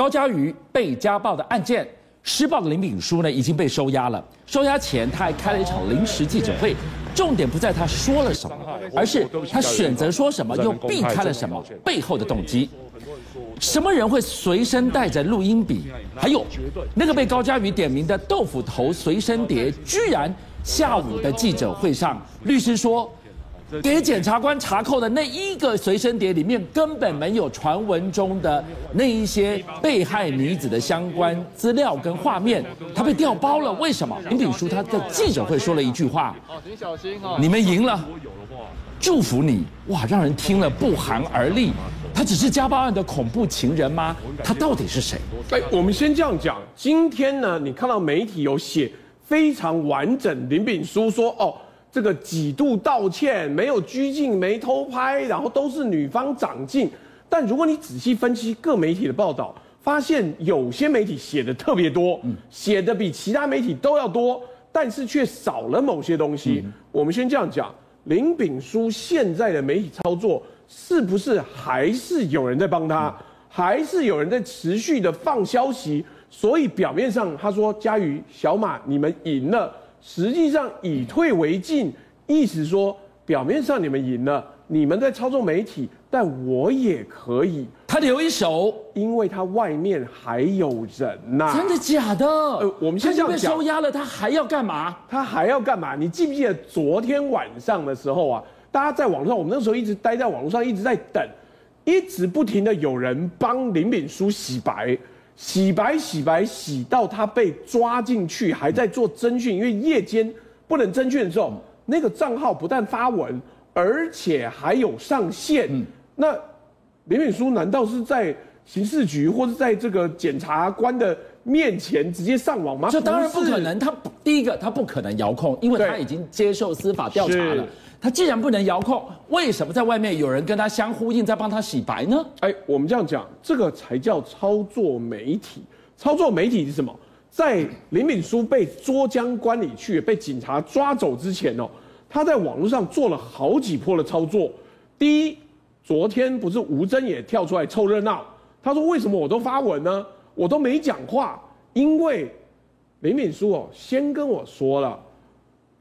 高嘉瑜被家暴的案件，施暴的林秉书呢已经被收押了。收押前，他还开了一场临时记者会，重点不在他说了什么，而是他选择说什么又避开了什么背后的动机。什么人会随身带着录音笔？还有那个被高嘉瑜点名的豆腐头随身碟，居然下午的记者会上，律师说。给检察官查扣的那一个随身碟里面根本没有传闻中的那一些被害女子的相关资料跟画面，他被调包了。为什么？林炳书他在记者会说了一句话：“请小心啊，你们赢了，祝福你。”哇，让人听了不寒而栗。他只是家暴案的恐怖情人吗？他到底是谁？哎，我们先这样讲。今天呢，你看到媒体有写非常完整，林炳书说：“哦。”这个几度道歉，没有拘禁，没偷拍，然后都是女方长进。但如果你仔细分析各媒体的报道，发现有些媒体写的特别多，写的比其他媒体都要多，但是却少了某些东西。我们先这样讲，林炳书现在的媒体操作，是不是还是有人在帮他，还是有人在持续的放消息？所以表面上他说嘉瑜、小马，你们赢了。实际上以退为进，意思说表面上你们赢了，你们在操纵媒体，但我也可以。他留一手，因为他外面还有人呐、啊。真的假的？呃，我们现在被收押了，他还要干嘛？他还要干嘛？你记不记得昨天晚上的时候啊？大家在网上，我们那时候一直待在网络上，一直在等，一直不停的有人帮林炳书洗白。洗白洗白洗到他被抓进去，还在做侦讯，因为夜间不能侦讯的时候，那个账号不但发文，而且还有上线。嗯、那林敏书难道是在刑事局或者在这个检察官的面前直接上网吗？这当然不可能。他第一个他不可能遥控，因为他已经接受司法调查了。他既然不能遥控，为什么在外面有人跟他相呼应，在帮他洗白呢？哎，我们这样讲，这个才叫操作媒体。操作媒体是什么？在林敏书被捉将关里去，被警察抓走之前哦，他在网络上做了好几波的操作。第一，昨天不是吴峥也跳出来凑热闹，他说：“为什么我都发文呢？我都没讲话，因为林敏书哦，先跟我说了，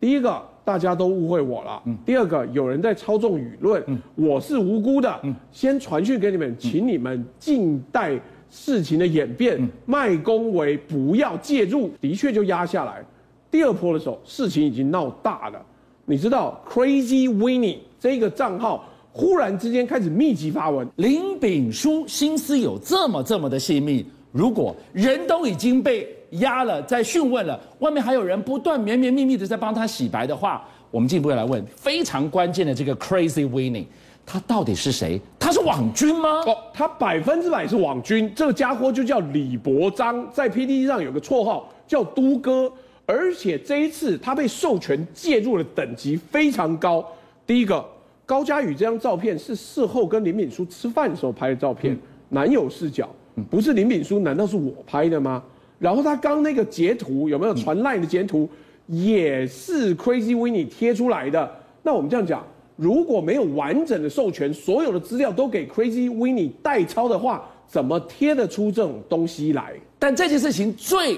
第一个。”大家都误会我了。第二个，有人在操纵舆论，我是无辜的。先传讯给你们，请你们静待事情的演变，麦公维不要介入。的确就压下来。第二波的时候，事情已经闹大了。你知道，Crazy Winnie 这个账号忽然之间开始密集发文。林炳书心思有这么这么的细密，如果人都已经被。压了，在讯问了，外面还有人不断绵绵密密的在帮他洗白的话，我们进一步来问非常关键的这个 crazy winning，他到底是谁？他是网军吗？哦，他百分之百是网军。这个家伙就叫李伯章，在 PDD 上有个绰号叫都哥，而且这一次他被授权介入的等级非常高。第一个，高佳宇这张照片是事后跟林敏书吃饭的时候拍的照片，嗯、男友视角，不是林秉枢，难道是我拍的吗？然后他刚那个截图有没有传赖的截图，也是 Crazy Winnie 贴出来的。那我们这样讲，如果没有完整的授权，所有的资料都给 Crazy Winnie 代抄的话，怎么贴得出这种东西来？但这件事情最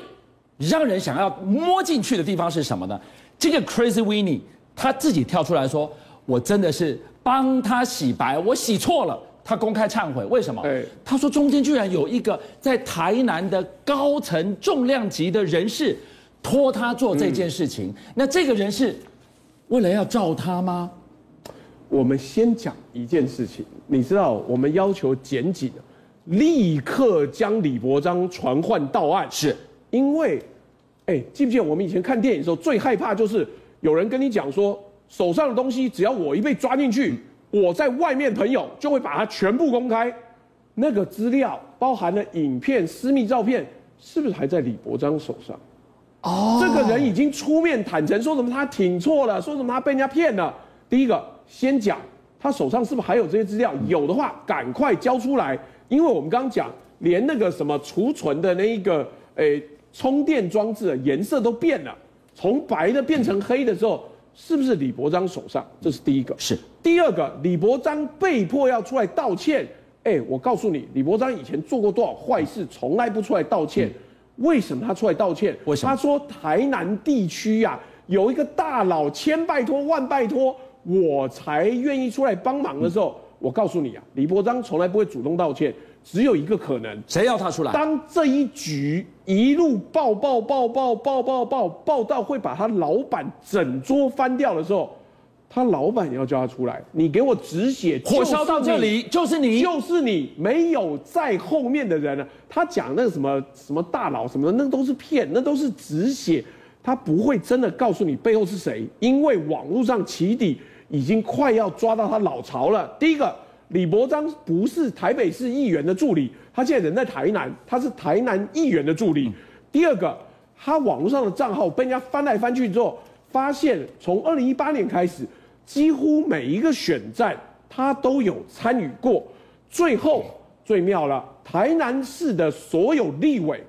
让人想要摸进去的地方是什么呢？这个 Crazy Winnie 他自己跳出来说：“我真的是帮他洗白，我洗错了。”他公开忏悔，为什么？他说中间居然有一个在台南的高层重量级的人士托他做这件事情。那这个人是为了要罩他吗？我们先讲一件事情，你知道，我们要求检警立刻将李伯章传唤到案，是因为，哎，记不记得我们以前看电影的时候最害怕就是有人跟你讲说，手上的东西只要我一被抓进去。我在外面朋友就会把它全部公开，那个资料包含了影片、私密照片，是不是还在李伯章手上？哦，这个人已经出面坦诚，说什么他挺错了，说什么他被人家骗了。第一个先讲他手上是不是还有这些资料？有的话赶快交出来，因为我们刚刚讲，连那个什么储存的那一个诶充电装置颜色都变了，从白的变成黑的时候。是不是李伯章手上？这是第一个。是。第二个，李伯章被迫要出来道歉，哎，我告诉你，李伯章以前做过多少坏事，从来不出来道歉。为什么他出来道歉？为什么？他说台南地区呀、啊，有一个大佬千拜托万拜托，我才愿意出来帮忙的时候，我告诉你啊，李伯章从来不会主动道歉，只有一个可能，谁要他出来？当这一局一路爆爆爆爆爆爆爆爆到会把他老板整桌翻掉的时候。他老板要叫他出来，你给我止血，火烧到这里就是你，就是你，没有在后面的人了。他讲那个什么什么大佬什么的，那都是骗，那都是止血，他不会真的告诉你背后是谁，因为网络上起底已经快要抓到他老巢了。第一个，李伯章不是台北市议员的助理，他现在人在台南，他是台南议员的助理。第二个，他网络上的账号被人家翻来翻去之后，发现从二零一八年开始。几乎每一个选战，他都有参与过。最后最妙了，台南市的所有立委，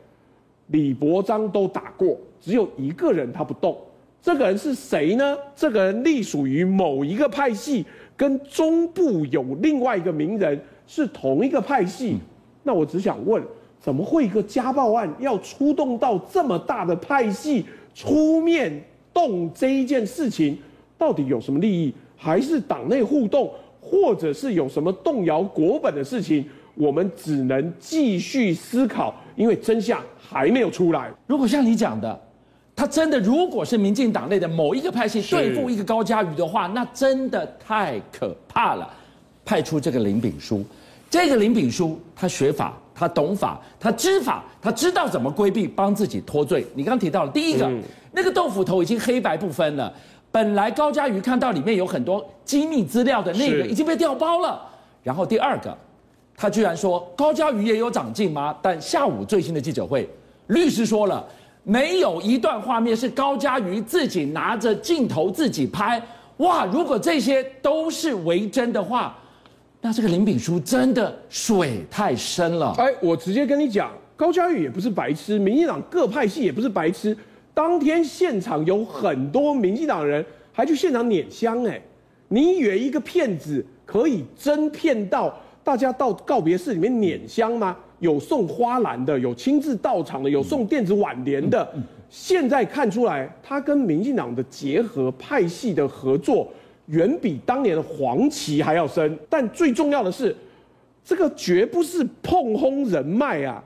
李伯章都打过，只有一个人他不动。这个人是谁呢？这个人隶属于某一个派系，跟中部有另外一个名人是同一个派系。那我只想问，怎么会一个家暴案要出动到这么大的派系出面动这一件事情？到底有什么利益，还是党内互动，或者是有什么动摇国本的事情？我们只能继续思考，因为真相还没有出来。如果像你讲的，他真的如果是民进党内的某一个派系对付一个高嘉瑜的话，那真的太可怕了。派出这个林炳书，这个林炳书他学法，他懂法，他知法，他知道怎么规避，帮自己脱罪。你刚刚提到了第一个，嗯、那个豆腐头已经黑白不分了。本来高嘉瑜看到里面有很多机密资料的那个已经被调包了，然后第二个，他居然说高嘉瑜也有长进吗？但下午最新的记者会，律师说了，没有一段画面是高嘉瑜自己拿着镜头自己拍。哇，如果这些都是为真的话，那这个林炳书真的水太深了。哎，我直接跟你讲，高嘉瑜也不是白痴，民进党各派系也不是白痴。当天现场有很多民进党人还去现场拈香哎，你以为一个骗子可以真骗到大家到告别式里面拈香吗？有送花篮的，有亲自到场的，有送电子挽联的。现在看出来，他跟民进党的结合、派系的合作，远比当年的黄旗还要深。但最重要的是，这个绝不是碰轰人脉啊！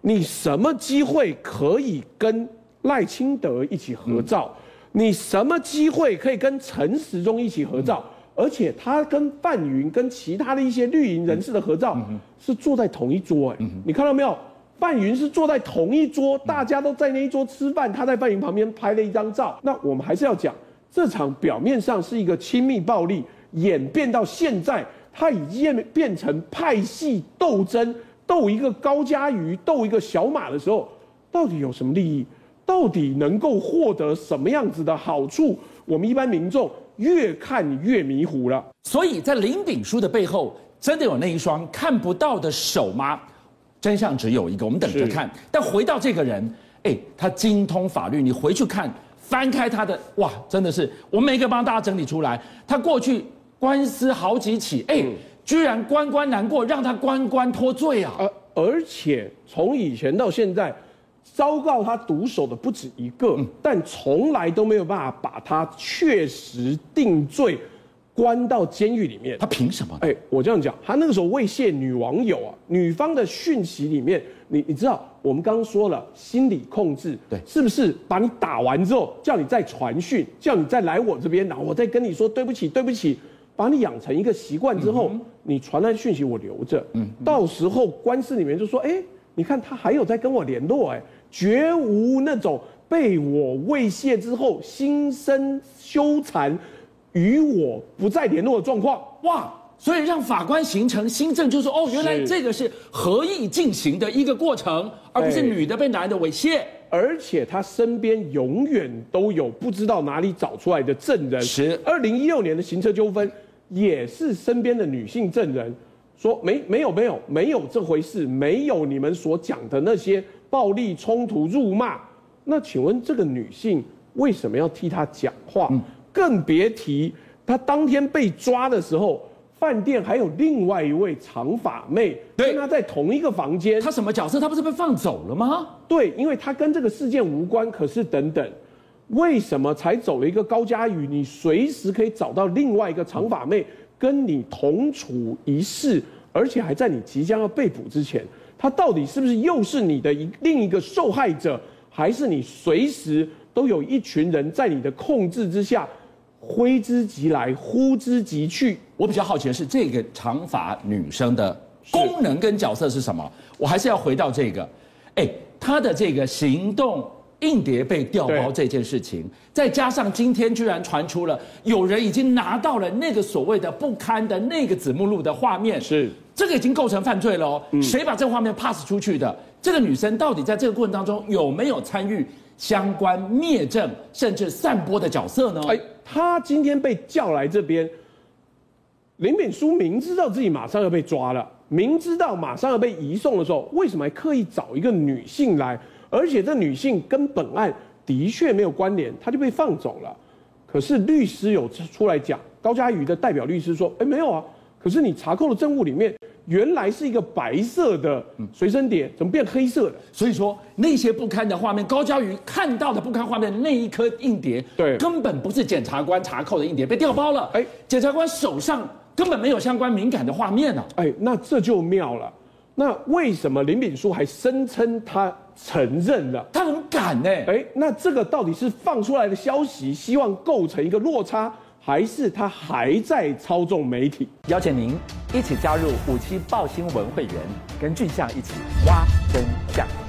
你什么机会可以跟？赖清德一起合照，你什么机会可以跟陈时中一起合照？而且他跟范云、跟其他的一些绿营人士的合照是坐在同一桌，哎，你看到没有？范云是坐在同一桌，大家都在那一桌吃饭，他在范云旁边拍了一张照。那我们还是要讲，这场表面上是一个亲密暴力，演变到现在，他已经变成派系斗争，斗一个高嘉瑜，斗一个小马的时候，到底有什么利益？到底能够获得什么样子的好处？我们一般民众越看越迷糊了。所以在林炳书的背后，真的有那一双看不到的手吗？真相只有一个，我们等着看。但回到这个人，哎，他精通法律，你回去看，翻开他的，哇，真的是，我每个帮大家整理出来。他过去官司好几起，哎，居然关关难过，让他关关脱罪啊！而而且从以前到现在。昭告他毒手的不止一个，但从来都没有办法把他确实定罪，关到监狱里面。他凭什么？哎，我这样讲，他那个时候威胁女网友啊，女方的讯息里面，你你知道，我们刚刚说了心理控制，对，是不是把你打完之后，叫你再传讯，叫你再来我这边，然后我再跟你说对不起，对不起，把你养成一个习惯之后，嗯、你传来讯息我留着，嗯，嗯，到时候官司里面就说，哎，你看他还有在跟我联络，哎。绝无那种被我猥亵之后心生羞惭，与我不再联络的状况。哇！所以让法官形成新证，就是哦，原来这个是合意进行的一个过程，而不是女的被男的猥亵。而且他身边永远都有不知道哪里找出来的证人。是二零一六年的行车纠纷，也是身边的女性证人说没没有没有没有这回事，没有你们所讲的那些。暴力冲突、辱骂，那请问这个女性为什么要替他讲话？更别提她当天被抓的时候，饭店还有另外一位长发妹跟她在同一个房间。她什么角色？她不是被放走了吗？对，因为她跟这个事件无关。可是等等，为什么才走了一个高佳宇？你随时可以找到另外一个长发妹跟你同处一室，而且还在你即将要被捕之前，他到底是不是又是你的一另一个受害者？还是你随时都有一群人在你的控制之下，挥之即来，呼之即去？我比较好奇的是，这个长发女生的功能跟角色是什么？我还是要回到这个，哎，她的这个行动硬碟被调包这件事情，再加上今天居然传出了有人已经拿到了那个所谓的不堪的那个子目录的画面，是这个已经构成犯罪了哦。谁把这个画面 pass 出去的？这个女生到底在这个过程当中有没有参与相关灭证甚至散播的角色呢？哎，她今天被叫来这边，林敏书明知道自己马上要被抓了，明知道马上要被移送的时候，为什么还刻意找一个女性来？而且这女性跟本案的确没有关联，她就被放走了。可是律师有出来讲，高嘉瑜的代表律师说：“哎，没有啊，可是你查扣的证物里面。”原来是一个白色的随身碟，怎么变黑色的？所以说那些不堪的画面，高嘉瑜看到的不堪画面那一颗硬碟，对，根本不是检察官查扣的硬碟，被调包了。哎，检察官手上根本没有相关敏感的画面呢。哎，那这就妙了。那为什么林炳书还声称他承认了？他很敢呢。哎，那这个到底是放出来的消息，希望构成一个落差？还是他还在操纵媒体？邀请您一起加入五七报新闻会员，跟俊相一起挖真相。